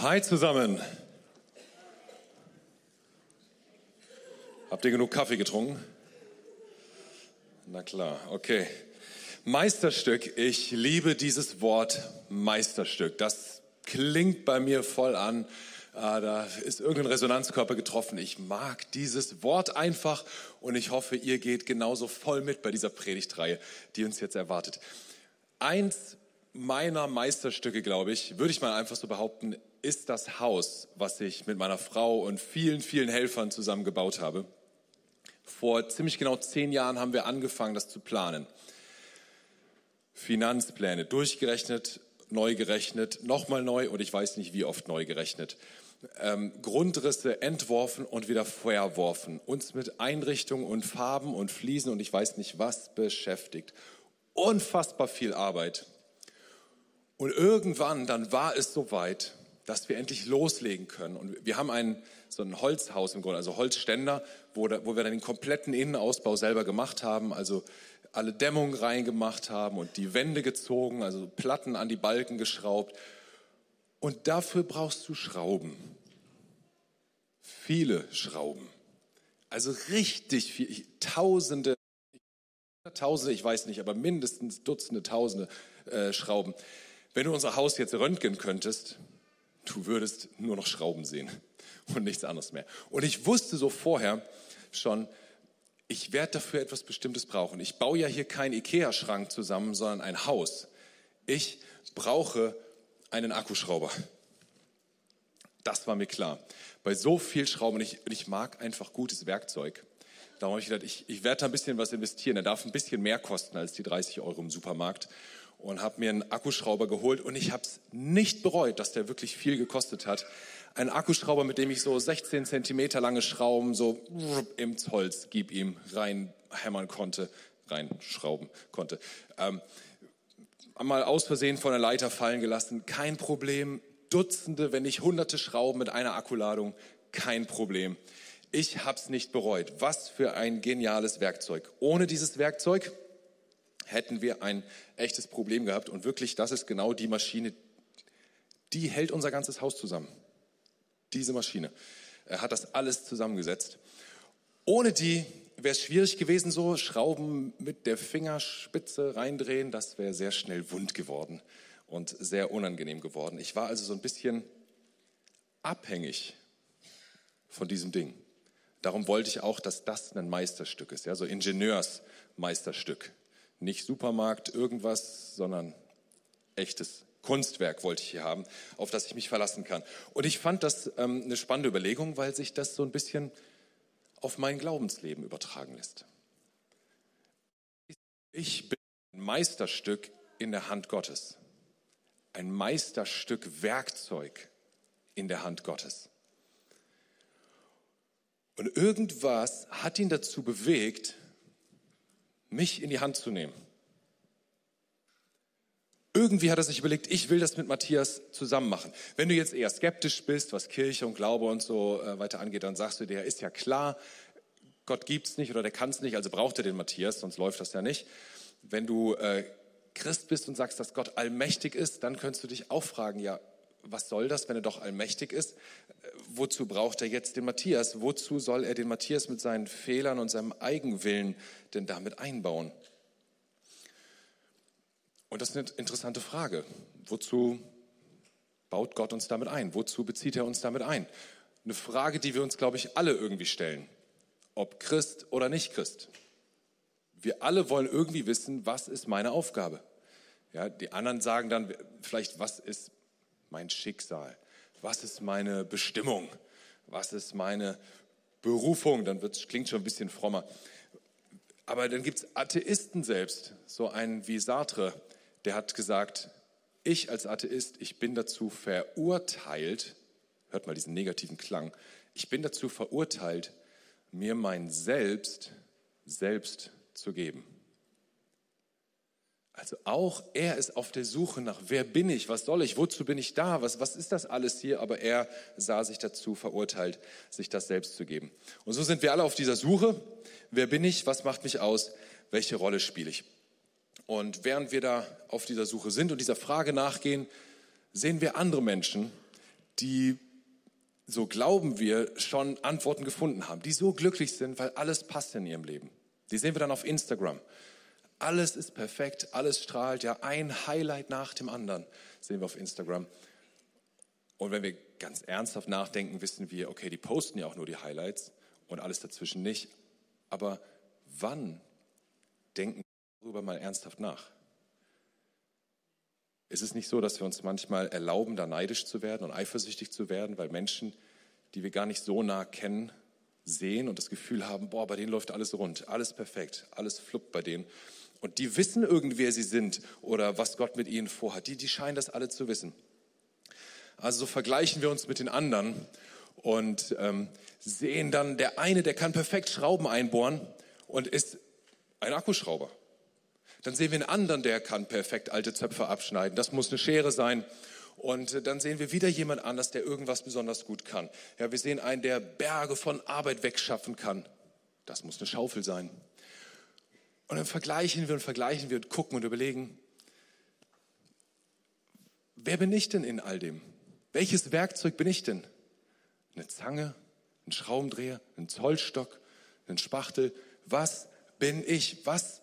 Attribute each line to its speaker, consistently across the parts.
Speaker 1: Hi zusammen. Habt ihr genug Kaffee getrunken? Na klar, okay. Meisterstück, ich liebe dieses Wort Meisterstück. Das klingt bei mir voll an. Ah, da ist irgendein Resonanzkörper getroffen. Ich mag dieses Wort einfach und ich hoffe, ihr geht genauso voll mit bei dieser Predigtreihe, die uns jetzt erwartet. Eins meiner Meisterstücke, glaube ich, würde ich mal einfach so behaupten, ist das Haus, was ich mit meiner Frau und vielen, vielen Helfern zusammen gebaut habe. Vor ziemlich genau zehn Jahren haben wir angefangen, das zu planen. Finanzpläne durchgerechnet, neu gerechnet, nochmal neu und ich weiß nicht wie oft neu gerechnet. Ähm, Grundrisse entworfen und wieder verworfen. Uns mit Einrichtungen und Farben und Fliesen und ich weiß nicht was beschäftigt. Unfassbar viel Arbeit. Und irgendwann, dann war es soweit, dass wir endlich loslegen können. Und wir haben ein, so ein Holzhaus im Grunde, also Holzständer, wo, da, wo wir dann den kompletten Innenausbau selber gemacht haben, also alle Dämmungen reingemacht haben und die Wände gezogen, also Platten an die Balken geschraubt. Und dafür brauchst du Schrauben. Viele Schrauben. Also richtig viel, Tausende, Tausende, ich weiß nicht, aber mindestens Dutzende, Tausende äh, Schrauben. Wenn du unser Haus jetzt röntgen könntest, du würdest nur noch Schrauben sehen und nichts anderes mehr. Und ich wusste so vorher schon, ich werde dafür etwas Bestimmtes brauchen. Ich baue ja hier keinen Ikea-Schrank zusammen, sondern ein Haus. Ich brauche einen Akkuschrauber. Das war mir klar. Bei so viel Schrauben, ich, ich mag einfach gutes Werkzeug. Darum habe ich gedacht, ich, ich werde da ein bisschen was investieren. Er darf ein bisschen mehr kosten als die 30 Euro im Supermarkt und habe mir einen Akkuschrauber geholt und ich habe es nicht bereut, dass der wirklich viel gekostet hat. Ein Akkuschrauber, mit dem ich so 16 Zentimeter lange Schrauben so ins Holz gib ihm reinhämmern konnte, reinschrauben konnte. Ähm, einmal aus Versehen von der Leiter fallen gelassen, kein Problem. Dutzende, wenn nicht hunderte Schrauben mit einer Akkuladung, kein Problem. Ich habe es nicht bereut. Was für ein geniales Werkzeug. Ohne dieses Werkzeug hätten wir ein echtes Problem gehabt. Und wirklich, das ist genau die Maschine, die hält unser ganzes Haus zusammen. Diese Maschine. Er hat das alles zusammengesetzt. Ohne die wäre es schwierig gewesen, so Schrauben mit der Fingerspitze reindrehen. Das wäre sehr schnell wund geworden und sehr unangenehm geworden. Ich war also so ein bisschen abhängig von diesem Ding. Darum wollte ich auch, dass das ein Meisterstück ist, ja, so Ingenieursmeisterstück. Nicht Supermarkt, irgendwas, sondern echtes Kunstwerk wollte ich hier haben, auf das ich mich verlassen kann. Und ich fand das ähm, eine spannende Überlegung, weil sich das so ein bisschen auf mein Glaubensleben übertragen lässt. Ich bin ein Meisterstück in der Hand Gottes. Ein Meisterstück Werkzeug in der Hand Gottes. Und irgendwas hat ihn dazu bewegt, mich in die Hand zu nehmen. Irgendwie hat er sich überlegt, ich will das mit Matthias zusammen machen. Wenn du jetzt eher skeptisch bist, was Kirche und Glaube und so äh, weiter angeht, dann sagst du dir, ist ja klar, Gott gibt's nicht oder der kann's nicht, also braucht er den Matthias, sonst läuft das ja nicht. Wenn du äh, Christ bist und sagst, dass Gott allmächtig ist, dann könntest du dich auch fragen, ja, was soll das, wenn er doch allmächtig ist? Wozu braucht er jetzt den Matthias? Wozu soll er den Matthias mit seinen Fehlern und seinem Eigenwillen denn damit einbauen? Und das ist eine interessante Frage. Wozu baut Gott uns damit ein? Wozu bezieht er uns damit ein? Eine Frage, die wir uns, glaube ich, alle irgendwie stellen. Ob Christ oder nicht Christ. Wir alle wollen irgendwie wissen, was ist meine Aufgabe? Ja, die anderen sagen dann vielleicht, was ist mein Schicksal? Was ist meine Bestimmung? Was ist meine Berufung? Dann klingt schon ein bisschen frommer. Aber dann gibt es Atheisten selbst, so einen wie Sartre, der hat gesagt, ich als Atheist, ich bin dazu verurteilt, hört mal diesen negativen Klang, ich bin dazu verurteilt, mir mein Selbst selbst zu geben. Also auch er ist auf der Suche nach, wer bin ich, was soll ich, wozu bin ich da, was, was ist das alles hier, aber er sah sich dazu verurteilt, sich das selbst zu geben. Und so sind wir alle auf dieser Suche, wer bin ich, was macht mich aus, welche Rolle spiele ich. Und während wir da auf dieser Suche sind und dieser Frage nachgehen, sehen wir andere Menschen, die, so glauben wir, schon Antworten gefunden haben, die so glücklich sind, weil alles passt in ihrem Leben. Die sehen wir dann auf Instagram. Alles ist perfekt, alles strahlt, ja, ein Highlight nach dem anderen sehen wir auf Instagram. Und wenn wir ganz ernsthaft nachdenken, wissen wir, okay, die posten ja auch nur die Highlights und alles dazwischen nicht. Aber wann denken wir darüber mal ernsthaft nach? Ist es nicht so, dass wir uns manchmal erlauben, da neidisch zu werden und eifersüchtig zu werden, weil Menschen, die wir gar nicht so nah kennen, sehen und das Gefühl haben, boah, bei denen läuft alles rund, alles perfekt, alles fluppt bei denen. Und die wissen irgendwie, wer sie sind oder was Gott mit ihnen vorhat. Die, die scheinen das alle zu wissen. Also so vergleichen wir uns mit den anderen und ähm, sehen dann, der eine, der kann perfekt Schrauben einbohren und ist ein Akkuschrauber. Dann sehen wir einen anderen, der kann perfekt alte Zöpfe abschneiden. Das muss eine Schere sein. Und äh, dann sehen wir wieder jemand anders, der irgendwas besonders gut kann. Ja, wir sehen einen, der Berge von Arbeit wegschaffen kann. Das muss eine Schaufel sein. Und dann vergleichen wir und vergleichen wir und gucken und überlegen, wer bin ich denn in all dem? Welches Werkzeug bin ich denn? Eine Zange, ein Schraubendreher, ein Zollstock, ein Spachtel. Was bin ich? Was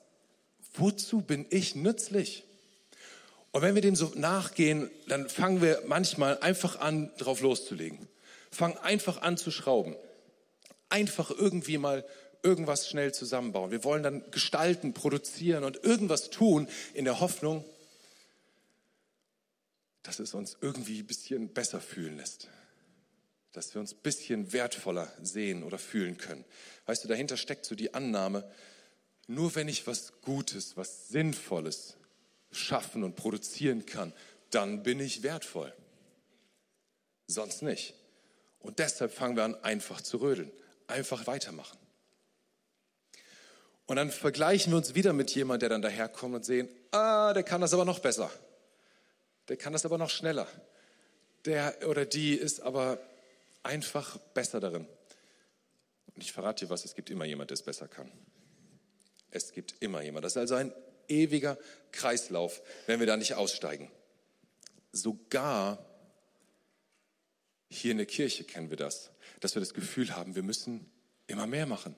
Speaker 1: Wozu bin ich nützlich? Und wenn wir dem so nachgehen, dann fangen wir manchmal einfach an, drauf loszulegen. Fangen einfach an zu schrauben. Einfach irgendwie mal irgendwas schnell zusammenbauen. Wir wollen dann gestalten, produzieren und irgendwas tun in der Hoffnung, dass es uns irgendwie ein bisschen besser fühlen lässt. Dass wir uns ein bisschen wertvoller sehen oder fühlen können. Weißt du, dahinter steckt so die Annahme, nur wenn ich was Gutes, was Sinnvolles schaffen und produzieren kann, dann bin ich wertvoll. Sonst nicht. Und deshalb fangen wir an, einfach zu rödeln, einfach weitermachen. Und dann vergleichen wir uns wieder mit jemandem, der dann daherkommt und sehen, ah, der kann das aber noch besser. Der kann das aber noch schneller. Der oder die ist aber einfach besser darin. Und ich verrate dir was, es gibt immer jemand, der es besser kann. Es gibt immer jemand. Das ist also ein ewiger Kreislauf, wenn wir da nicht aussteigen. Sogar hier in der Kirche kennen wir das, dass wir das Gefühl haben, wir müssen immer mehr machen.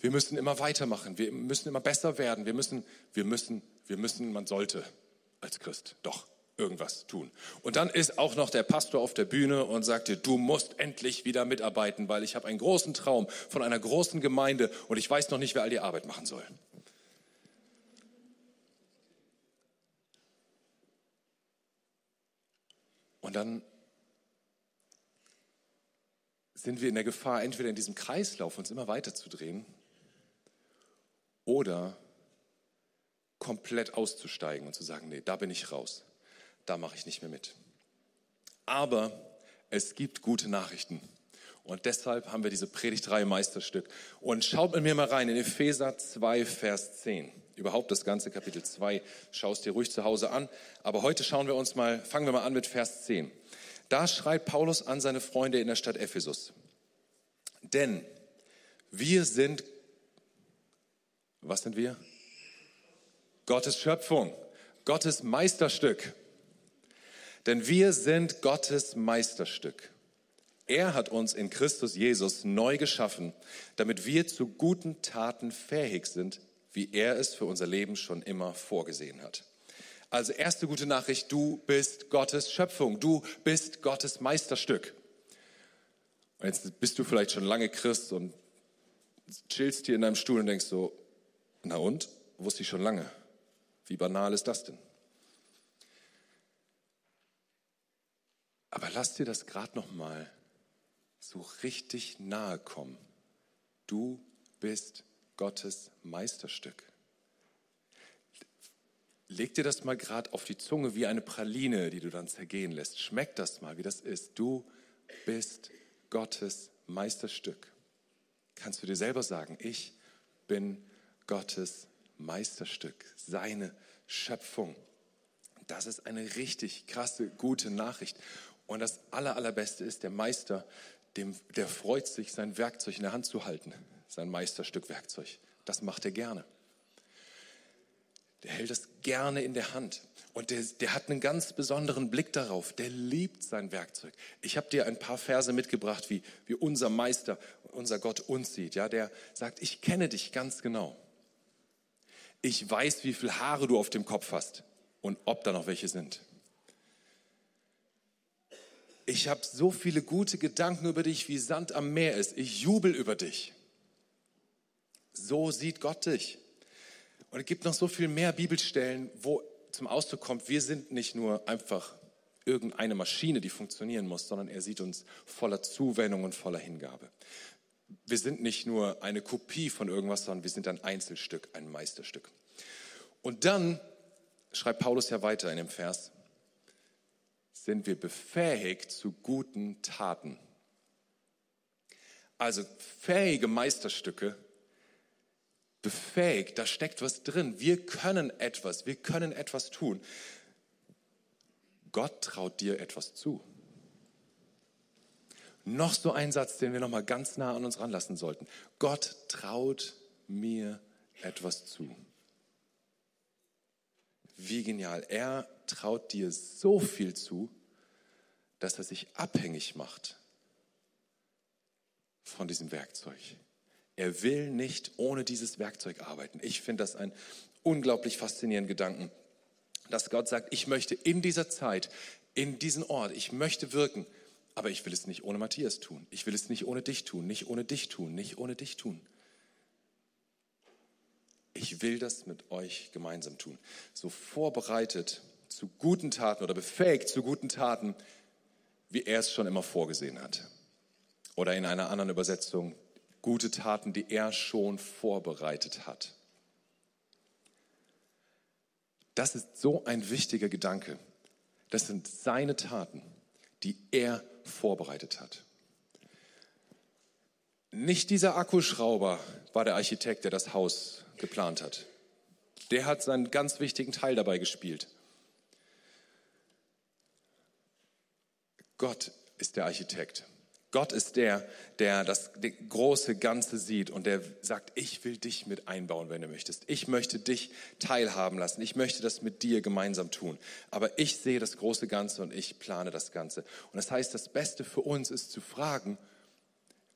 Speaker 1: Wir müssen immer weitermachen. Wir müssen immer besser werden. Wir müssen, wir müssen, wir müssen, man sollte als Christ doch irgendwas tun. Und dann ist auch noch der Pastor auf der Bühne und sagte, du musst endlich wieder mitarbeiten, weil ich habe einen großen Traum von einer großen Gemeinde und ich weiß noch nicht, wer all die Arbeit machen soll. Und dann sind wir in der Gefahr, entweder in diesem Kreislauf uns immer weiter zu drehen oder komplett auszusteigen und zu sagen, nee, da bin ich raus da mache ich nicht mehr mit. Aber es gibt gute Nachrichten. Und deshalb haben wir diese Predigtreihe Meisterstück. Und schaut mit mir mal rein in Epheser 2, Vers 10. Überhaupt das ganze Kapitel 2. Schaust dir ruhig zu Hause an. Aber heute schauen wir uns mal, fangen wir mal an mit Vers 10. Da schreibt Paulus an seine Freunde in der Stadt Ephesus. Denn wir sind, was sind wir? Gottes Schöpfung, Gottes Meisterstück. Denn wir sind Gottes Meisterstück. Er hat uns in Christus Jesus neu geschaffen, damit wir zu guten Taten fähig sind, wie er es für unser Leben schon immer vorgesehen hat. Also erste gute Nachricht, du bist Gottes Schöpfung, du bist Gottes Meisterstück. Und jetzt bist du vielleicht schon lange Christ und chillst hier in deinem Stuhl und denkst so, na und, wusste ich schon lange. Wie banal ist das denn? Aber lass dir das gerade noch mal so richtig nahe kommen. Du bist Gottes Meisterstück. Leg dir das mal gerade auf die Zunge wie eine Praline, die du dann zergehen lässt. Schmeck das mal, wie das ist. Du bist Gottes Meisterstück. Kannst du dir selber sagen, ich bin Gottes Meisterstück, seine Schöpfung. Das ist eine richtig krasse, gute Nachricht. Und das Aller, Allerbeste ist, der Meister, dem, der freut sich, sein Werkzeug in der Hand zu halten, sein Meisterstück Werkzeug. Das macht er gerne. Der hält es gerne in der Hand. Und der, der hat einen ganz besonderen Blick darauf. Der liebt sein Werkzeug. Ich habe dir ein paar Verse mitgebracht, wie, wie unser Meister, unser Gott uns sieht. Ja, der sagt, ich kenne dich ganz genau. Ich weiß, wie viele Haare du auf dem Kopf hast und ob da noch welche sind. Ich habe so viele gute Gedanken über dich, wie Sand am Meer ist. Ich jubel über dich. So sieht Gott dich. Und es gibt noch so viel mehr Bibelstellen, wo zum Ausdruck kommt, wir sind nicht nur einfach irgendeine Maschine, die funktionieren muss, sondern er sieht uns voller Zuwendung und voller Hingabe. Wir sind nicht nur eine Kopie von irgendwas, sondern wir sind ein Einzelstück, ein Meisterstück. Und dann schreibt Paulus ja weiter in dem Vers, sind wir befähigt zu guten Taten. Also fähige Meisterstücke befähigt, da steckt was drin. Wir können etwas, wir können etwas tun. Gott traut dir etwas zu. Noch so ein Satz, den wir noch mal ganz nah an uns ranlassen sollten. Gott traut mir etwas zu. Wie genial. Er traut dir so viel zu, dass er sich abhängig macht von diesem Werkzeug. Er will nicht ohne dieses Werkzeug arbeiten. Ich finde das einen unglaublich faszinierenden Gedanken, dass Gott sagt, ich möchte in dieser Zeit, in diesem Ort, ich möchte wirken, aber ich will es nicht ohne Matthias tun. Ich will es nicht ohne dich tun, nicht ohne dich tun, nicht ohne dich tun. Ich will das mit euch gemeinsam tun. So vorbereitet zu guten Taten oder befähigt zu guten Taten, wie er es schon immer vorgesehen hat. Oder in einer anderen Übersetzung, gute Taten, die er schon vorbereitet hat. Das ist so ein wichtiger Gedanke. Das sind seine Taten, die er vorbereitet hat. Nicht dieser Akkuschrauber war der Architekt, der das Haus geplant hat. Der hat seinen ganz wichtigen Teil dabei gespielt. Gott ist der Architekt. Gott ist der, der das große Ganze sieht und der sagt, ich will dich mit einbauen, wenn du möchtest. Ich möchte dich teilhaben lassen. Ich möchte das mit dir gemeinsam tun. Aber ich sehe das große Ganze und ich plane das Ganze. Und das heißt, das Beste für uns ist zu fragen,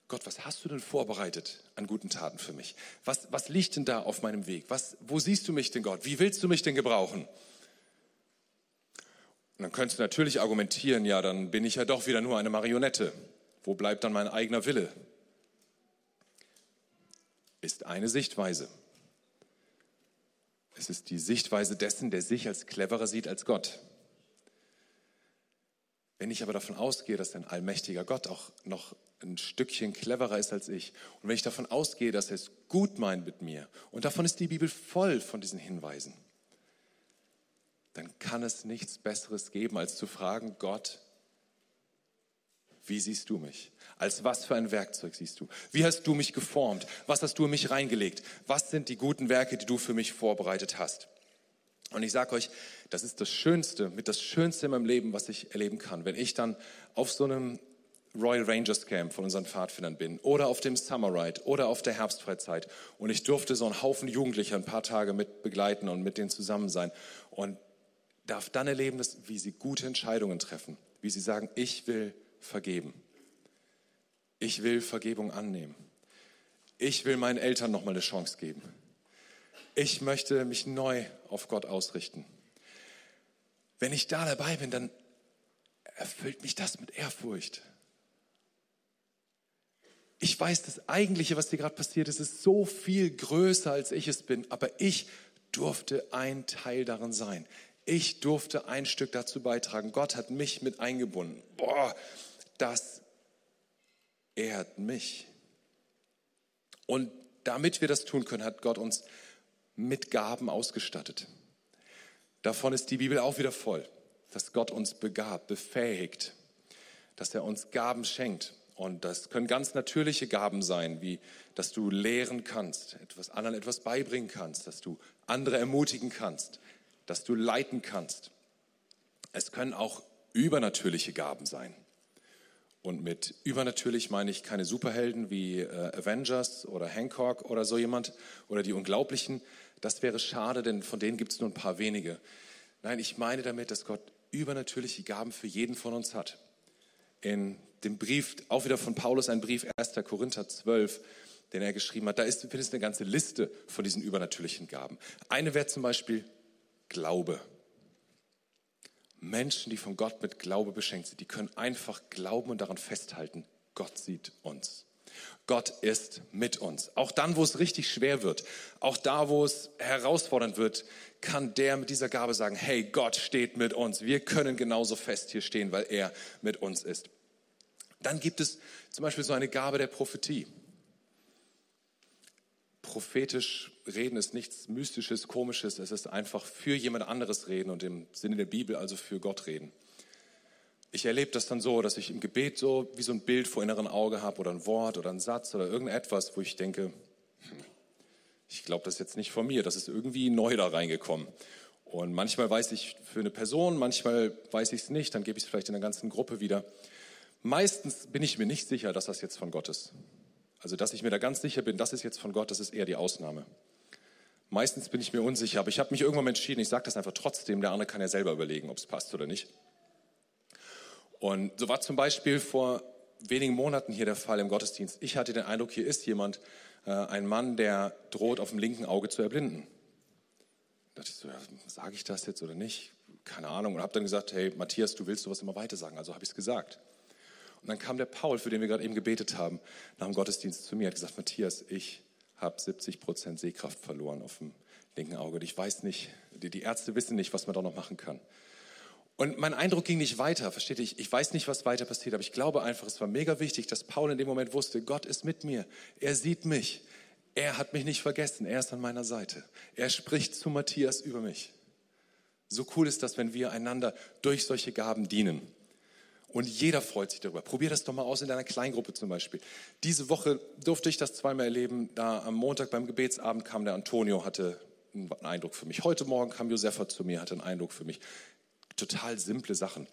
Speaker 1: Gott, was hast du denn vorbereitet an guten Taten für mich? Was, was liegt denn da auf meinem Weg? Was, wo siehst du mich denn, Gott? Wie willst du mich denn gebrauchen? Und dann könntest du natürlich argumentieren, ja, dann bin ich ja doch wieder nur eine Marionette. Wo bleibt dann mein eigener Wille? Ist eine Sichtweise. Es ist die Sichtweise dessen, der sich als cleverer sieht als Gott. Wenn ich aber davon ausgehe, dass ein allmächtiger Gott auch noch ein Stückchen cleverer ist als ich, und wenn ich davon ausgehe, dass er es gut meint mit mir, und davon ist die Bibel voll von diesen Hinweisen, dann kann es nichts Besseres geben, als zu fragen, Gott, wie siehst du mich? Als was für ein Werkzeug siehst du? Wie hast du mich geformt? Was hast du in mich reingelegt? Was sind die guten Werke, die du für mich vorbereitet hast? Und ich sage euch, das ist das Schönste, mit das Schönste in meinem Leben, was ich erleben kann. Wenn ich dann auf so einem Royal Rangers Camp von unseren Pfadfindern bin oder auf dem Summer Ride oder auf der Herbstfreizeit und ich durfte so einen Haufen Jugendlicher ein paar Tage mit begleiten und mit denen zusammen sein und darf dann erleben, wie sie gute Entscheidungen treffen, wie sie sagen, ich will vergeben. Ich will Vergebung annehmen. Ich will meinen Eltern noch mal eine Chance geben. Ich möchte mich neu auf Gott ausrichten. Wenn ich da dabei bin, dann erfüllt mich das mit Ehrfurcht. Ich weiß, das Eigentliche, was dir gerade passiert ist, ist so viel größer, als ich es bin. Aber ich durfte ein Teil darin sein. Ich durfte ein Stück dazu beitragen. Gott hat mich mit eingebunden. Boah, das ehrt mich. Und damit wir das tun können, hat Gott uns mit Gaben ausgestattet. Davon ist die Bibel auch wieder voll, dass Gott uns begabt, befähigt, dass er uns Gaben schenkt. Und das können ganz natürliche Gaben sein, wie dass du lehren kannst, etwas anderen etwas beibringen kannst, dass du andere ermutigen kannst, dass du leiten kannst. Es können auch übernatürliche Gaben sein. Und mit übernatürlich meine ich keine Superhelden wie äh, Avengers oder Hancock oder so jemand oder die Unglaublichen. Das wäre schade, denn von denen gibt es nur ein paar wenige. Nein, ich meine damit, dass Gott übernatürliche Gaben für jeden von uns hat. In dem Brief, auch wieder von Paulus, ein Brief 1. Korinther 12, den er geschrieben hat, da ist, findest du eine ganze Liste von diesen übernatürlichen Gaben. Eine wäre zum Beispiel Glaube. Menschen, die von Gott mit Glaube beschenkt sind, die können einfach glauben und daran festhalten, Gott sieht uns. Gott ist mit uns. Auch dann, wo es richtig schwer wird, auch da, wo es herausfordernd wird, kann der mit dieser Gabe sagen, hey, Gott steht mit uns. Wir können genauso fest hier stehen, weil er mit uns ist. Dann gibt es zum Beispiel so eine Gabe der Prophetie. Prophetisch reden ist nichts Mystisches, Komisches. Es ist einfach für jemand anderes reden und im Sinne der Bibel also für Gott reden. Ich erlebe das dann so, dass ich im Gebet so wie so ein Bild vor inneren Auge habe oder ein Wort oder ein Satz oder irgendetwas, wo ich denke, hm, ich glaube das jetzt nicht von mir, das ist irgendwie neu da reingekommen. Und manchmal weiß ich für eine Person, manchmal weiß ich es nicht, dann gebe ich es vielleicht in der ganzen Gruppe wieder. Meistens bin ich mir nicht sicher, dass das jetzt von Gott ist. Also, dass ich mir da ganz sicher bin, das ist jetzt von Gott, das ist eher die Ausnahme. Meistens bin ich mir unsicher, aber ich habe mich irgendwann entschieden, ich sage das einfach trotzdem, der andere kann ja selber überlegen, ob es passt oder nicht. Und so war zum Beispiel vor wenigen Monaten hier der Fall im Gottesdienst. Ich hatte den Eindruck, hier ist jemand, äh, ein Mann, der droht, auf dem linken Auge zu erblinden. Da dachte ich so, ja, sage ich das jetzt oder nicht? Keine Ahnung. Und habe dann gesagt, hey Matthias, du willst sowas immer weiter sagen. Also habe ich es gesagt. Und dann kam der Paul, für den wir gerade eben gebetet haben, nach dem Gottesdienst zu mir, hat gesagt, Matthias, ich habe 70 Prozent Sehkraft verloren auf dem linken Auge. Ich weiß nicht, die, die Ärzte wissen nicht, was man da noch machen kann. Und mein Eindruck ging nicht weiter, versteht ihr? Ich weiß nicht, was weiter passiert, aber ich glaube einfach, es war mega wichtig, dass Paul in dem Moment wusste, Gott ist mit mir. Er sieht mich. Er hat mich nicht vergessen. Er ist an meiner Seite. Er spricht zu Matthias über mich. So cool ist das, wenn wir einander durch solche Gaben dienen. Und jeder freut sich darüber. Probier das doch mal aus in deiner Kleingruppe zum Beispiel. Diese Woche durfte ich das zweimal erleben. Da am Montag beim Gebetsabend kam der Antonio, hatte einen Eindruck für mich. Heute Morgen kam Josefa zu mir, hatte einen Eindruck für mich. Total simple Sachen,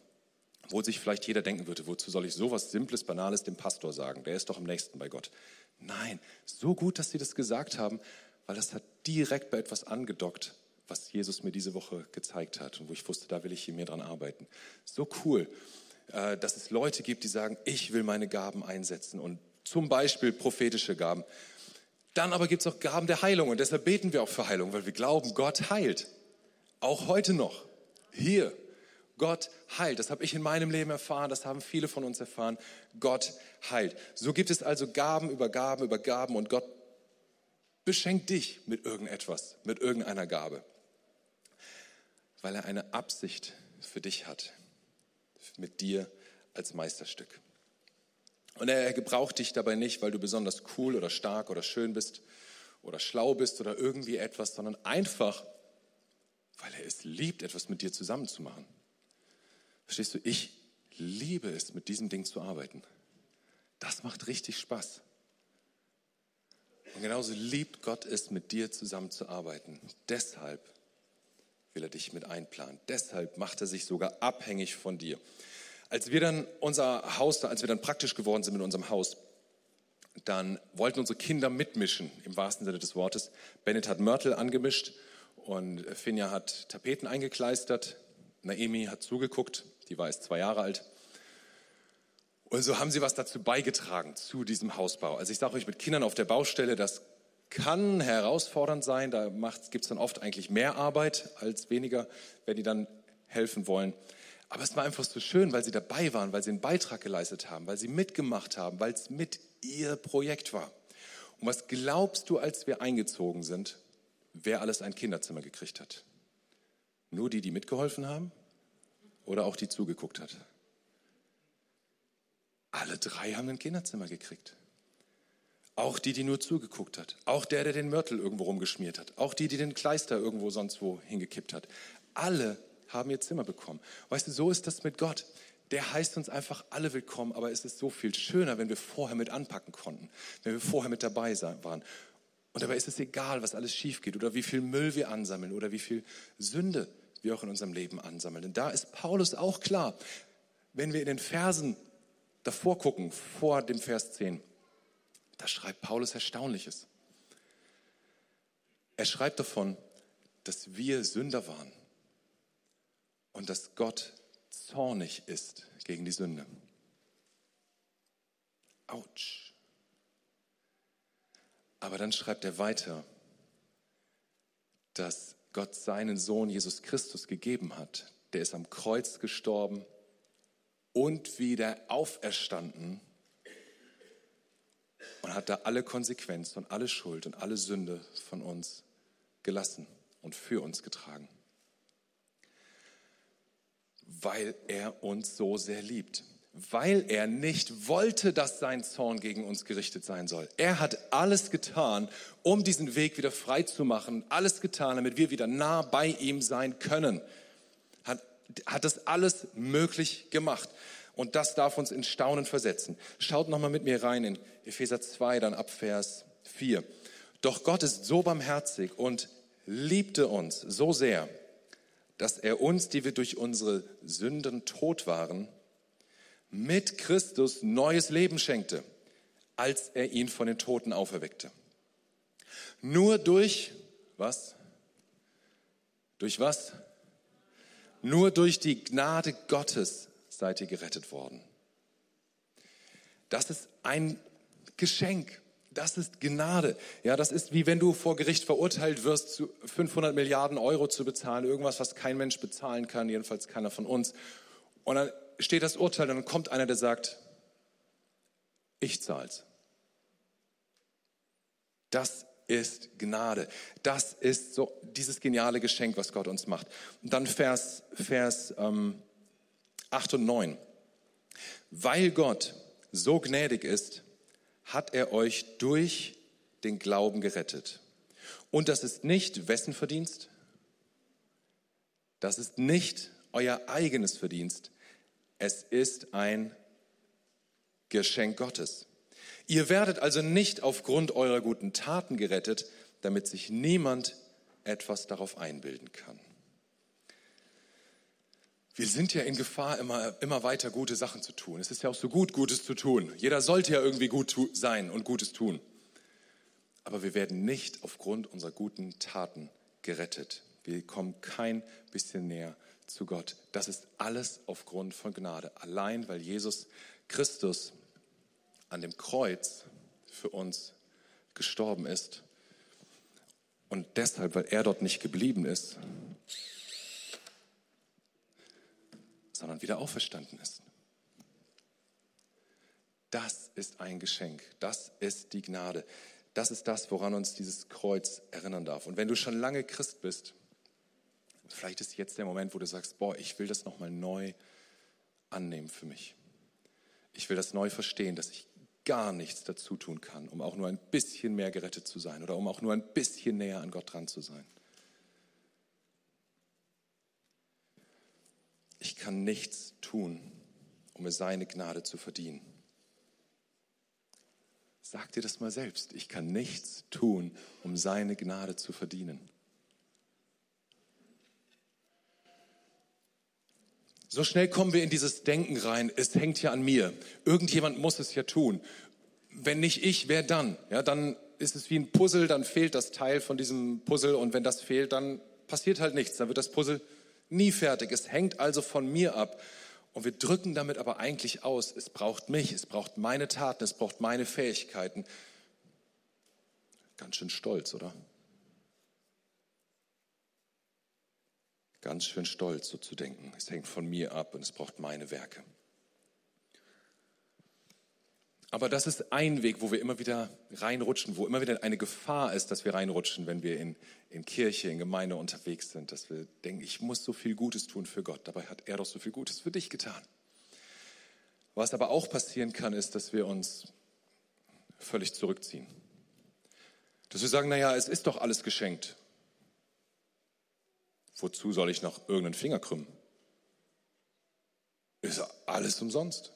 Speaker 1: wo sich vielleicht jeder denken würde, wozu soll ich sowas Simples, Banales dem Pastor sagen? Der ist doch am nächsten bei Gott. Nein, so gut, dass sie das gesagt haben, weil das hat direkt bei etwas angedockt, was Jesus mir diese Woche gezeigt hat und wo ich wusste, da will ich hier mehr dran arbeiten. So cool. Äh, dass es Leute gibt, die sagen, ich will meine Gaben einsetzen und zum Beispiel prophetische Gaben. Dann aber gibt es auch Gaben der Heilung und deshalb beten wir auch für Heilung, weil wir glauben, Gott heilt. Auch heute noch. Hier. Gott heilt. Das habe ich in meinem Leben erfahren, das haben viele von uns erfahren. Gott heilt. So gibt es also Gaben über Gaben über Gaben und Gott beschenkt dich mit irgendetwas, mit irgendeiner Gabe, weil er eine Absicht für dich hat mit dir als Meisterstück. Und er gebraucht dich dabei nicht, weil du besonders cool oder stark oder schön bist oder schlau bist oder irgendwie etwas, sondern einfach, weil er es liebt, etwas mit dir zusammen zu machen. Verstehst du? Ich liebe es, mit diesem Ding zu arbeiten. Das macht richtig Spaß. Und genauso liebt Gott es, mit dir zusammenzuarbeiten. Deshalb will er dich mit einplanen. Deshalb macht er sich sogar abhängig von dir. Als wir dann unser Haus, als wir dann praktisch geworden sind mit unserem Haus, dann wollten unsere Kinder mitmischen, im wahrsten Sinne des Wortes. Bennett hat Mörtel angemischt und Finja hat Tapeten eingekleistert. Naemi hat zugeguckt, die war erst zwei Jahre alt. Und so haben sie was dazu beigetragen, zu diesem Hausbau. Also ich sage euch, mit Kindern auf der Baustelle, das kann herausfordernd sein. Da gibt es dann oft eigentlich mehr Arbeit als weniger, wenn die dann helfen wollen. Aber es war einfach so schön, weil sie dabei waren, weil sie einen Beitrag geleistet haben, weil sie mitgemacht haben, weil es mit ihr Projekt war. Und was glaubst du, als wir eingezogen sind, wer alles ein Kinderzimmer gekriegt hat? Nur die, die mitgeholfen haben oder auch die zugeguckt hat? Alle drei haben ein Kinderzimmer gekriegt. Auch die, die nur zugeguckt hat. Auch der, der den Mörtel irgendwo rumgeschmiert hat. Auch die, die den Kleister irgendwo sonst wo hingekippt hat. Alle haben ihr Zimmer bekommen. Weißt du, so ist das mit Gott. Der heißt uns einfach alle willkommen, aber es ist so viel schöner, wenn wir vorher mit anpacken konnten, wenn wir vorher mit dabei waren. Und dabei ist es egal, was alles schief geht oder wie viel Müll wir ansammeln oder wie viel Sünde wir auch in unserem Leben ansammeln. Denn da ist Paulus auch klar. Wenn wir in den Versen davor gucken, vor dem Vers 10, da schreibt Paulus Erstaunliches. Er schreibt davon, dass wir Sünder waren und dass Gott zornig ist gegen die Sünde. Autsch. Aber dann schreibt er weiter, dass Gott seinen Sohn Jesus Christus gegeben hat. Der ist am Kreuz gestorben und wieder auferstanden und hat da alle Konsequenzen und alle Schuld und alle Sünde von uns gelassen und für uns getragen. Weil er uns so sehr liebt weil er nicht wollte, dass sein Zorn gegen uns gerichtet sein soll. Er hat alles getan, um diesen Weg wieder frei zu machen, alles getan, damit wir wieder nah bei ihm sein können. Hat, hat das alles möglich gemacht. Und das darf uns in Staunen versetzen. Schaut nochmal mit mir rein in Epheser 2, dann ab Vers 4. Doch Gott ist so barmherzig und liebte uns so sehr, dass er uns, die wir durch unsere Sünden tot waren, mit Christus neues Leben schenkte, als er ihn von den Toten auferweckte. Nur durch was? Durch was? Nur durch die Gnade Gottes seid ihr gerettet worden. Das ist ein Geschenk. Das ist Gnade. Ja, das ist wie wenn du vor Gericht verurteilt wirst, zu 500 Milliarden Euro zu bezahlen, irgendwas, was kein Mensch bezahlen kann, jedenfalls keiner von uns. Und dann steht das Urteil und dann kommt einer, der sagt, ich zahl's. Das ist Gnade. Das ist so dieses geniale Geschenk, was Gott uns macht. Und dann Vers, Vers ähm, 8 und 9. Weil Gott so gnädig ist, hat er euch durch den Glauben gerettet. Und das ist nicht wessen Verdienst? Das ist nicht euer eigenes Verdienst. Es ist ein Geschenk Gottes. Ihr werdet also nicht aufgrund eurer guten Taten gerettet, damit sich niemand etwas darauf einbilden kann. Wir sind ja in Gefahr, immer, immer weiter gute Sachen zu tun. Es ist ja auch so gut, Gutes zu tun. Jeder sollte ja irgendwie gut sein und Gutes tun. Aber wir werden nicht aufgrund unserer guten Taten gerettet. Wir kommen kein bisschen näher zu Gott. Das ist alles aufgrund von Gnade. Allein weil Jesus Christus an dem Kreuz für uns gestorben ist und deshalb, weil er dort nicht geblieben ist, sondern wieder auferstanden ist. Das ist ein Geschenk. Das ist die Gnade. Das ist das, woran uns dieses Kreuz erinnern darf. Und wenn du schon lange Christ bist, Vielleicht ist jetzt der Moment, wo du sagst, boah, ich will das nochmal neu annehmen für mich. Ich will das neu verstehen, dass ich gar nichts dazu tun kann, um auch nur ein bisschen mehr gerettet zu sein oder um auch nur ein bisschen näher an Gott dran zu sein. Ich kann nichts tun, um mir seine Gnade zu verdienen. Sag dir das mal selbst. Ich kann nichts tun, um seine Gnade zu verdienen. So schnell kommen wir in dieses Denken rein, es hängt ja an mir. Irgendjemand muss es ja tun. Wenn nicht ich, wer dann? Ja, dann ist es wie ein Puzzle, dann fehlt das Teil von diesem Puzzle und wenn das fehlt, dann passiert halt nichts, dann wird das Puzzle nie fertig. Es hängt also von mir ab. Und wir drücken damit aber eigentlich aus, es braucht mich, es braucht meine Taten, es braucht meine Fähigkeiten. Ganz schön stolz, oder? Ganz schön stolz, so zu denken. Es hängt von mir ab und es braucht meine Werke. Aber das ist ein Weg, wo wir immer wieder reinrutschen, wo immer wieder eine Gefahr ist, dass wir reinrutschen, wenn wir in, in Kirche, in Gemeinde unterwegs sind, dass wir denken, ich muss so viel Gutes tun für Gott. Dabei hat er doch so viel Gutes für dich getan. Was aber auch passieren kann, ist, dass wir uns völlig zurückziehen. Dass wir sagen, naja, es ist doch alles geschenkt. Wozu soll ich noch irgendeinen Finger krümmen? Ist alles umsonst.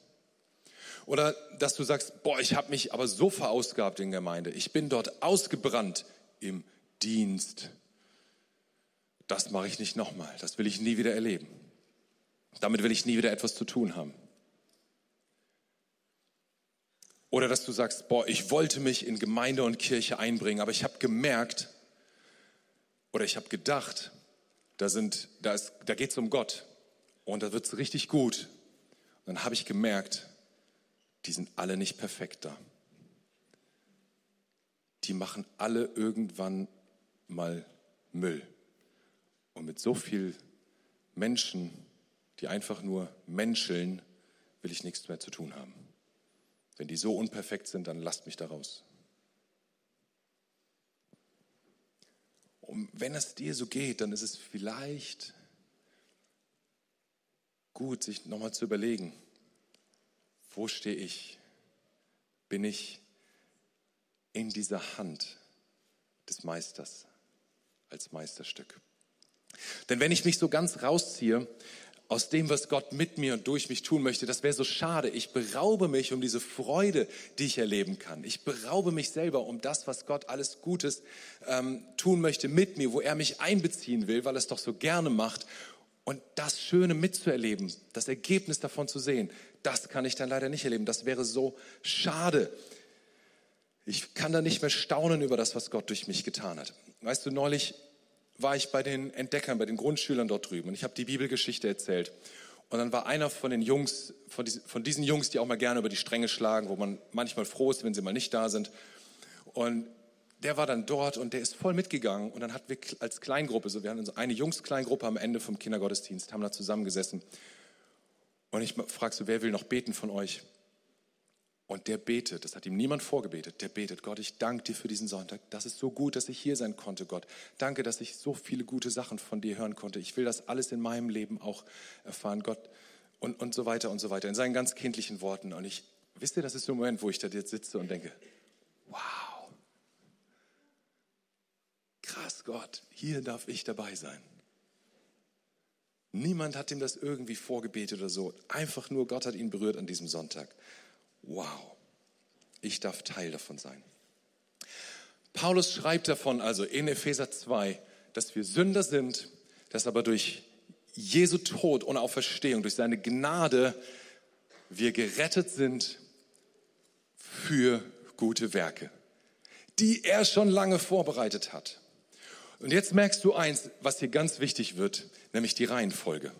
Speaker 1: Oder dass du sagst, boah, ich habe mich aber so verausgabt in Gemeinde. Ich bin dort ausgebrannt im Dienst. Das mache ich nicht nochmal. Das will ich nie wieder erleben. Damit will ich nie wieder etwas zu tun haben. Oder dass du sagst, boah, ich wollte mich in Gemeinde und Kirche einbringen, aber ich habe gemerkt oder ich habe gedacht, da, da, da geht es um Gott und da wird es richtig gut. Und dann habe ich gemerkt, die sind alle nicht perfekt da. Die machen alle irgendwann mal Müll. Und mit so viel Menschen, die einfach nur menscheln, will ich nichts mehr zu tun haben. Wenn die so unperfekt sind, dann lasst mich da raus. Und wenn es dir so geht, dann ist es vielleicht gut, sich nochmal zu überlegen, wo stehe ich? Bin ich in dieser Hand des Meisters als Meisterstück? Denn wenn ich mich so ganz rausziehe aus dem, was Gott mit mir und durch mich tun möchte, das wäre so schade. Ich beraube mich um diese Freude, die ich erleben kann. Ich beraube mich selber um das, was Gott alles Gutes ähm, tun möchte mit mir, wo er mich einbeziehen will, weil er es doch so gerne macht. Und das Schöne mitzuerleben, das Ergebnis davon zu sehen, das kann ich dann leider nicht erleben. Das wäre so schade. Ich kann da nicht mehr staunen über das, was Gott durch mich getan hat. Weißt du, neulich war ich bei den Entdeckern, bei den Grundschülern dort drüben und ich habe die Bibelgeschichte erzählt. Und dann war einer von den Jungs, von diesen, von diesen Jungs, die auch mal gerne über die Stränge schlagen, wo man manchmal froh ist, wenn sie mal nicht da sind. Und der war dann dort und der ist voll mitgegangen. Und dann hatten wir als Kleingruppe, so wir hatten so eine Jungskleingruppe am Ende vom Kindergottesdienst, haben da zusammengesessen. Und ich frage so, wer will noch beten von euch? Und der betet, das hat ihm niemand vorgebetet, der betet, Gott, ich danke dir für diesen Sonntag. Das ist so gut, dass ich hier sein konnte, Gott. Danke, dass ich so viele gute Sachen von dir hören konnte. Ich will das alles in meinem Leben auch erfahren, Gott. Und, und so weiter und so weiter, in seinen ganz kindlichen Worten. Und ich, wisst ihr, das ist so ein Moment, wo ich da jetzt sitze und denke, wow, Gott, hier darf ich dabei sein. Niemand hat ihm das irgendwie vorgebetet oder so. Einfach nur Gott hat ihn berührt an diesem Sonntag wow, ich darf Teil davon sein. Paulus schreibt davon also in Epheser 2, dass wir Sünder sind, dass aber durch Jesu Tod und Auferstehung, durch seine Gnade wir gerettet sind für gute Werke, die er schon lange vorbereitet hat. Und jetzt merkst du eins, was hier ganz wichtig wird, nämlich die Reihenfolge.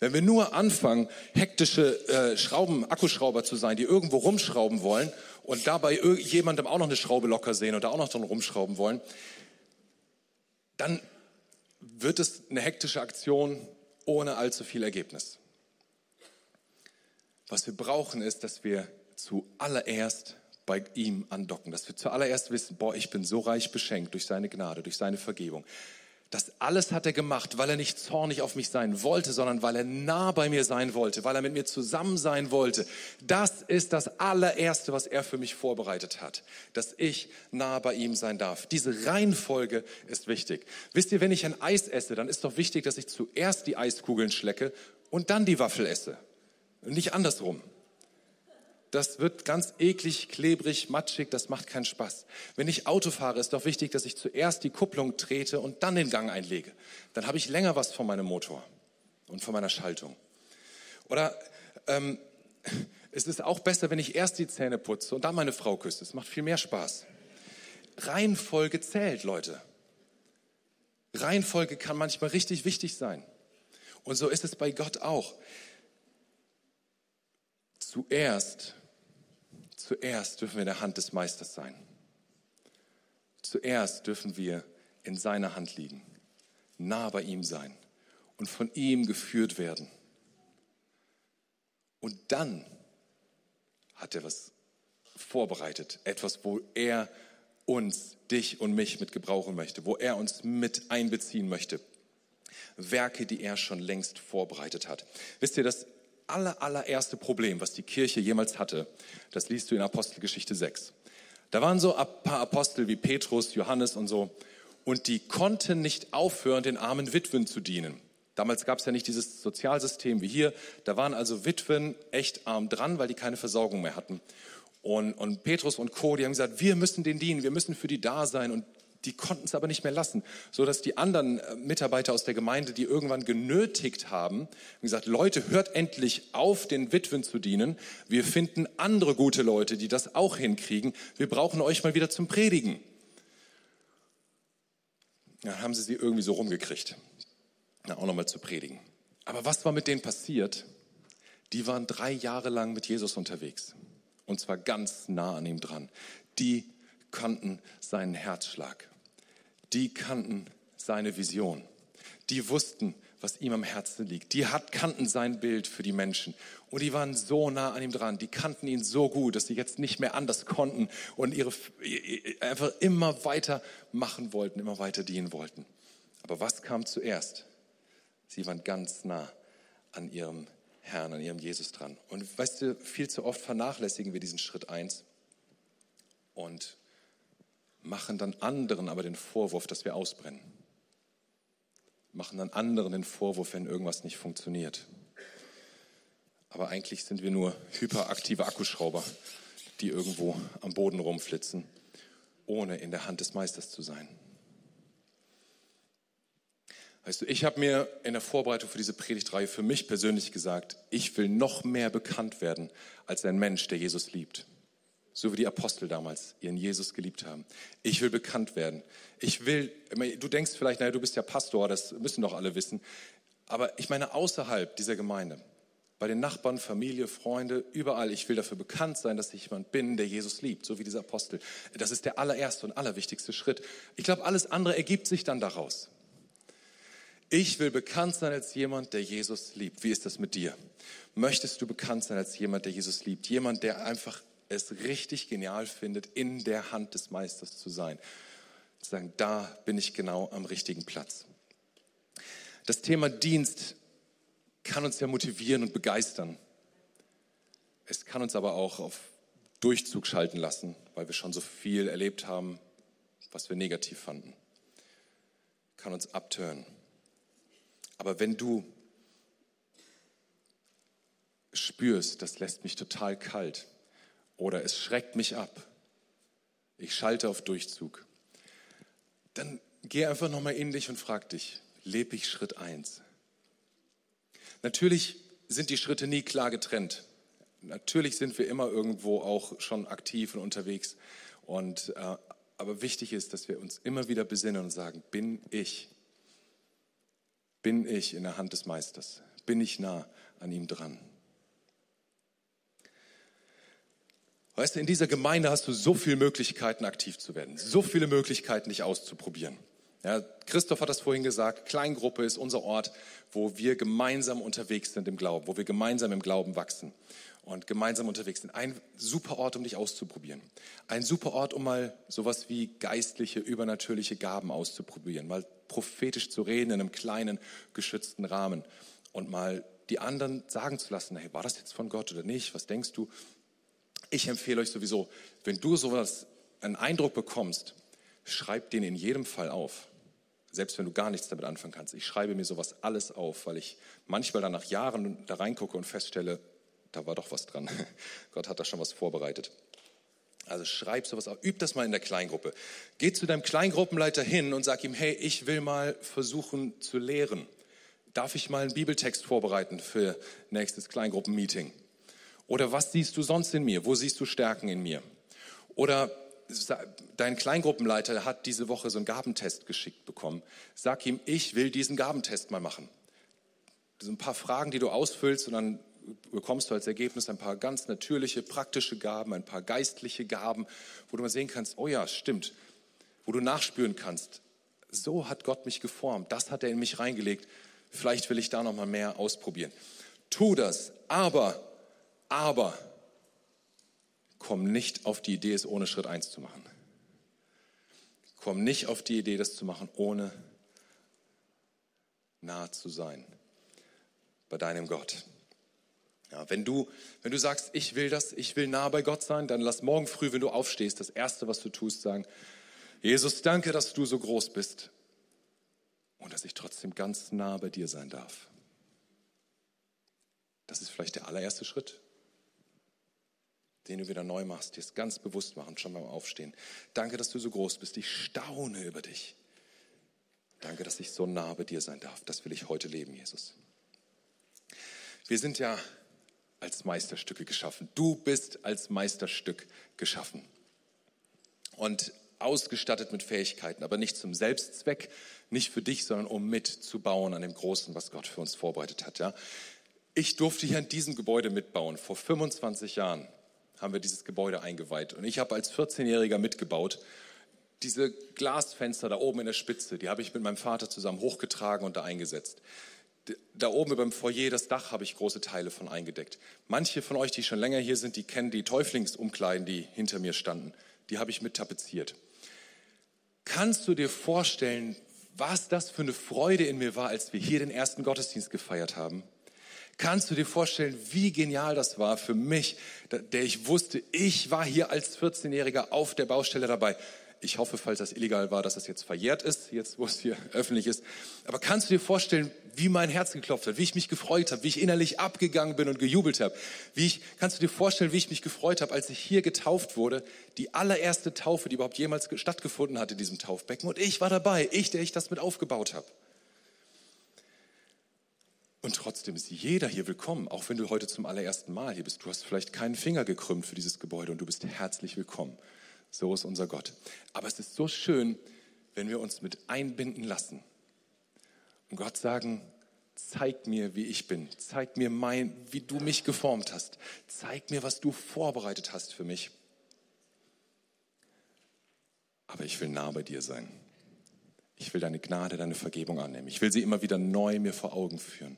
Speaker 1: Wenn wir nur anfangen, hektische äh, Schrauben, Akkuschrauber zu sein, die irgendwo rumschrauben wollen und dabei jemandem auch noch eine Schraube locker sehen oder auch noch dran rumschrauben wollen, dann wird es eine hektische Aktion ohne allzu viel Ergebnis. Was wir brauchen ist, dass wir zuallererst bei ihm andocken, dass wir zuallererst wissen, boah, ich bin so reich beschenkt durch seine Gnade, durch seine Vergebung. Das alles hat er gemacht, weil er nicht zornig auf mich sein wollte, sondern weil er nah bei mir sein wollte, weil er mit mir zusammen sein wollte. Das ist das allererste, was er für mich vorbereitet hat, dass ich nah bei ihm sein darf. Diese Reihenfolge ist wichtig. Wisst ihr, wenn ich ein Eis esse, dann ist doch wichtig, dass ich zuerst die Eiskugeln schlecke und dann die Waffel esse. nicht andersrum das wird ganz eklig, klebrig, matschig, das macht keinen Spaß. Wenn ich Auto fahre, ist doch wichtig, dass ich zuerst die Kupplung trete und dann den Gang einlege. Dann habe ich länger was von meinem Motor und von meiner Schaltung. Oder ähm, es ist auch besser, wenn ich erst die Zähne putze und dann meine Frau küsse. Es macht viel mehr Spaß. Reihenfolge zählt, Leute. Reihenfolge kann manchmal richtig wichtig sein. Und so ist es bei Gott auch. Zuerst Zuerst dürfen wir in der Hand des Meisters sein. Zuerst dürfen wir in seiner Hand liegen, nah bei ihm sein und von ihm geführt werden. Und dann hat er was vorbereitet, etwas, wo er uns, dich und mich mit gebrauchen möchte, wo er uns mit einbeziehen möchte. Werke, die er schon längst vorbereitet hat. Wisst ihr, das aller, allererste Problem, was die Kirche jemals hatte, das liest du in Apostelgeschichte 6. Da waren so ein paar Apostel wie Petrus, Johannes und so, und die konnten nicht aufhören, den armen Witwen zu dienen. Damals gab es ja nicht dieses Sozialsystem wie hier. Da waren also Witwen echt arm dran, weil die keine Versorgung mehr hatten. Und, und Petrus und Co., die haben gesagt, wir müssen denen dienen, wir müssen für die da sein. Und Die konnten es aber nicht mehr lassen, so dass die anderen äh, Mitarbeiter aus der Gemeinde, die irgendwann genötigt haben, gesagt, Leute, hört endlich auf, den Witwen zu dienen. Wir finden andere gute Leute, die das auch hinkriegen. Wir brauchen euch mal wieder zum Predigen. Dann haben sie sie irgendwie so rumgekriegt, Na, auch nochmal zu predigen. Aber was war mit denen passiert? Die waren drei Jahre lang mit Jesus unterwegs und zwar ganz nah an ihm dran. Die kannten seinen Herzschlag. Die kannten seine Vision. Die wussten, was ihm am Herzen liegt. Die hat, kannten sein Bild für die Menschen. Und die waren so nah an ihm dran. Die kannten ihn so gut, dass sie jetzt nicht mehr anders konnten und ihre, einfach immer weiter machen wollten, immer weiter dienen wollten. Aber was kam zuerst? Sie waren ganz nah an ihrem Herrn, an ihrem Jesus dran. Und weißt du, viel zu oft vernachlässigen wir diesen Schritt eins und machen dann anderen aber den Vorwurf, dass wir ausbrennen. Machen dann anderen den Vorwurf, wenn irgendwas nicht funktioniert. Aber eigentlich sind wir nur hyperaktive Akkuschrauber, die irgendwo am Boden rumflitzen, ohne in der Hand des Meisters zu sein. Weißt du, ich habe mir in der Vorbereitung für diese Predigtreihe für mich persönlich gesagt, ich will noch mehr bekannt werden als ein Mensch, der Jesus liebt. So wie die Apostel damals ihren Jesus geliebt haben. Ich will bekannt werden. Ich will, du denkst vielleicht, naja, du bist ja Pastor, das müssen doch alle wissen. Aber ich meine, außerhalb dieser Gemeinde, bei den Nachbarn, Familie, Freunde, überall, ich will dafür bekannt sein, dass ich jemand bin, der Jesus liebt, so wie dieser Apostel. Das ist der allererste und allerwichtigste Schritt. Ich glaube, alles andere ergibt sich dann daraus. Ich will bekannt sein als jemand, der Jesus liebt. Wie ist das mit dir? Möchtest du bekannt sein als jemand, der Jesus liebt? Jemand, der einfach es richtig genial findet, in der Hand des Meisters zu sein. Zu sagen, da bin ich genau am richtigen Platz. Das Thema Dienst kann uns ja motivieren und begeistern. Es kann uns aber auch auf Durchzug schalten lassen, weil wir schon so viel erlebt haben, was wir negativ fanden. Kann uns abtören. Aber wenn du spürst, das lässt mich total kalt oder es schreckt mich ab, ich schalte auf Durchzug, dann geh einfach nochmal in dich und frag dich, lebe ich Schritt 1? Natürlich sind die Schritte nie klar getrennt. Natürlich sind wir immer irgendwo auch schon aktiv und unterwegs. Und, äh, aber wichtig ist, dass wir uns immer wieder besinnen und sagen, bin ich bin ich in der Hand des Meisters? Bin ich nah an ihm dran? Weißt du, in dieser Gemeinde hast du so viele Möglichkeiten, aktiv zu werden, so viele Möglichkeiten, dich auszuprobieren. Ja, Christoph hat das vorhin gesagt, Kleingruppe ist unser Ort, wo wir gemeinsam unterwegs sind im Glauben, wo wir gemeinsam im Glauben wachsen und gemeinsam unterwegs sind. Ein super Ort, um dich auszuprobieren. Ein super Ort, um mal sowas wie geistliche, übernatürliche Gaben auszuprobieren, mal prophetisch zu reden in einem kleinen, geschützten Rahmen und mal die anderen sagen zu lassen, hey, war das jetzt von Gott oder nicht? Was denkst du? Ich empfehle euch sowieso, wenn du sowas, einen Eindruck bekommst, schreib den in jedem Fall auf. Selbst wenn du gar nichts damit anfangen kannst. Ich schreibe mir sowas alles auf, weil ich manchmal dann nach Jahren da reingucke und feststelle, da war doch was dran. Gott hat da schon was vorbereitet. Also schreib sowas auf, üb das mal in der Kleingruppe. Geh zu deinem Kleingruppenleiter hin und sag ihm, hey, ich will mal versuchen zu lehren. Darf ich mal einen Bibeltext vorbereiten für nächstes Kleingruppenmeeting? Oder was siehst du sonst in mir? Wo siehst du Stärken in mir? Oder dein Kleingruppenleiter hat diese Woche so einen Gabentest geschickt bekommen. Sag ihm, ich will diesen Gabentest mal machen. Das sind ein paar Fragen, die du ausfüllst und dann bekommst du als Ergebnis ein paar ganz natürliche, praktische Gaben, ein paar geistliche Gaben, wo du mal sehen kannst, oh ja, stimmt, wo du nachspüren kannst, so hat Gott mich geformt, das hat er in mich reingelegt, vielleicht will ich da noch mal mehr ausprobieren. Tu das, aber, aber, komm nicht auf die Idee, es ohne Schritt 1 zu machen. Komm nicht auf die Idee, das zu machen, ohne nah zu sein bei deinem Gott. Ja, wenn, du, wenn du sagst, ich will das, ich will nah bei Gott sein, dann lass morgen früh, wenn du aufstehst, das Erste, was du tust, sagen, Jesus, danke, dass du so groß bist und dass ich trotzdem ganz nah bei dir sein darf. Das ist vielleicht der allererste Schritt. Den du wieder neu machst, dir es ganz bewusst machen, schon beim Aufstehen. Danke, dass du so groß bist. Ich staune über dich. Danke, dass ich so nah bei dir sein darf. Das will ich heute leben, Jesus. Wir sind ja als Meisterstücke geschaffen. Du bist als Meisterstück geschaffen. Und ausgestattet mit Fähigkeiten, aber nicht zum Selbstzweck, nicht für dich, sondern um mitzubauen an dem Großen, was Gott für uns vorbereitet hat. Ja? Ich durfte hier in diesem Gebäude mitbauen. Vor 25 Jahren haben wir dieses Gebäude eingeweiht. Und ich habe als 14-Jähriger mitgebaut. Diese Glasfenster da oben in der Spitze, die habe ich mit meinem Vater zusammen hochgetragen und da eingesetzt. Da oben beim Foyer, das Dach, habe ich große Teile von eingedeckt. Manche von euch, die schon länger hier sind, die kennen die Täuflingsumkleiden, die hinter mir standen. Die habe ich mit tapeziert. Kannst du dir vorstellen, was das für eine Freude in mir war, als wir hier den ersten Gottesdienst gefeiert haben? Kannst du dir vorstellen, wie genial das war für mich, der ich wusste, ich war hier als 14-Jähriger auf der Baustelle dabei. Ich hoffe, falls das illegal war, dass das jetzt verjährt ist, jetzt wo es hier öffentlich ist. Aber kannst du dir vorstellen, wie mein Herz geklopft hat, wie ich mich gefreut habe, wie ich innerlich abgegangen bin und gejubelt habe? Wie ich, kannst du dir vorstellen, wie ich mich gefreut habe, als ich hier getauft wurde? Die allererste Taufe, die überhaupt jemals stattgefunden hat in diesem Taufbecken. Und ich war dabei, ich, der ich das mit aufgebaut habe. Und trotzdem ist jeder hier willkommen, auch wenn du heute zum allerersten Mal hier bist. Du hast vielleicht keinen Finger gekrümmt für dieses Gebäude und du bist herzlich willkommen. So ist unser Gott. Aber es ist so schön, wenn wir uns mit einbinden lassen und Gott sagen, zeig mir, wie ich bin. Zeig mir, mein, wie du mich geformt hast. Zeig mir, was du vorbereitet hast für mich. Aber ich will nah bei dir sein. Ich will deine Gnade, deine Vergebung annehmen. Ich will sie immer wieder neu mir vor Augen führen.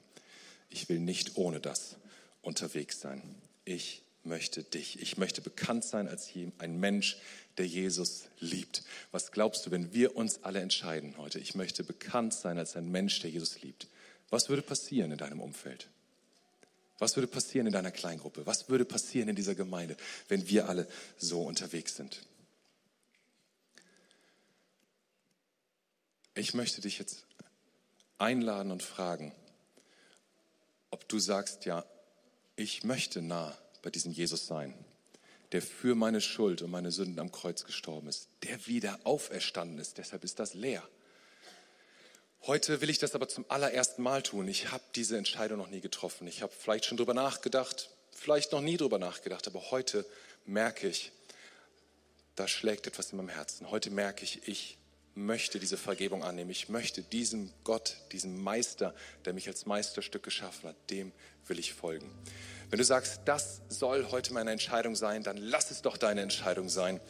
Speaker 1: Ich will nicht ohne das unterwegs sein. Ich möchte dich. Ich möchte bekannt sein als ein Mensch, der Jesus liebt. Was glaubst du, wenn wir uns alle entscheiden heute, ich möchte bekannt sein als ein Mensch, der Jesus liebt? Was würde passieren in deinem Umfeld? Was würde passieren in deiner Kleingruppe? Was würde passieren in dieser Gemeinde, wenn wir alle so unterwegs sind? Ich möchte dich jetzt einladen und fragen, ob du sagst, ja, ich möchte nah bei diesem Jesus sein, der für meine Schuld und meine Sünden am Kreuz gestorben ist, der wieder auferstanden ist. Deshalb ist das leer. Heute will ich das aber zum allerersten Mal tun. Ich habe diese Entscheidung noch nie getroffen. Ich habe vielleicht schon drüber nachgedacht, vielleicht noch nie drüber nachgedacht, aber heute merke ich, da schlägt etwas in meinem Herzen. Heute merke ich, ich möchte diese Vergebung annehmen. Ich möchte diesem Gott, diesem Meister, der mich als Meisterstück geschaffen hat, dem will ich folgen. Wenn du sagst, das soll heute meine Entscheidung sein, dann lass es doch deine Entscheidung sein,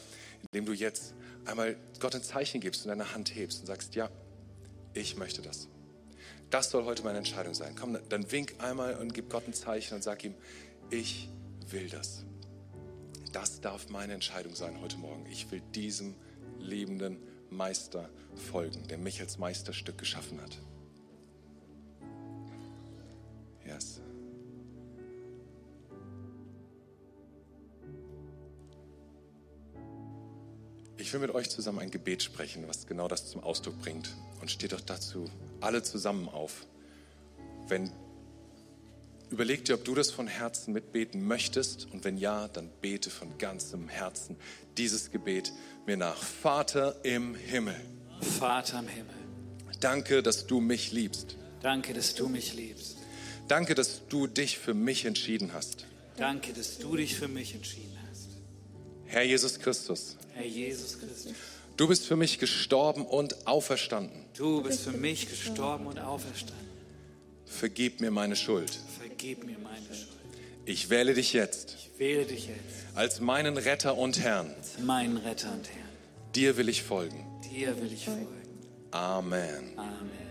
Speaker 1: indem du jetzt einmal Gott ein Zeichen gibst und deine Hand hebst und sagst, ja, ich möchte das. Das soll heute meine Entscheidung sein. Komm, dann wink einmal und gib Gott ein Zeichen und sag ihm, ich will das. Das darf meine Entscheidung sein heute Morgen. Ich will diesem liebenden Meister folgen, der mich als Meisterstück geschaffen hat. Yes. Ich will mit euch zusammen ein Gebet sprechen, was genau das zum Ausdruck bringt. Und steht doch dazu alle zusammen auf. Wenn Überleg dir, ob du das von Herzen mitbeten möchtest und wenn ja, dann bete von ganzem Herzen dieses Gebet mir nach. Vater im Himmel.
Speaker 2: Vater im Himmel.
Speaker 1: Danke, dass du mich liebst.
Speaker 2: Danke, dass du mich liebst.
Speaker 1: Danke, dass du dich für mich entschieden hast.
Speaker 2: Danke, dass du dich für mich entschieden hast.
Speaker 1: Herr Jesus Christus.
Speaker 2: Herr Jesus Christus.
Speaker 1: Du bist für mich gestorben und auferstanden.
Speaker 2: Du bist für mich gestorben und auferstanden.
Speaker 1: Vergib mir meine Schuld.
Speaker 2: Vergib mir meine Schuld.
Speaker 1: Ich wähle dich jetzt
Speaker 2: Ich wähle dich jetzt
Speaker 1: als meinen Retter und Herrn.
Speaker 2: als meinen Retter und Herrn.
Speaker 1: Dir will ich folgen.
Speaker 2: Dir will ich folgen.
Speaker 1: Amen.
Speaker 2: Amen.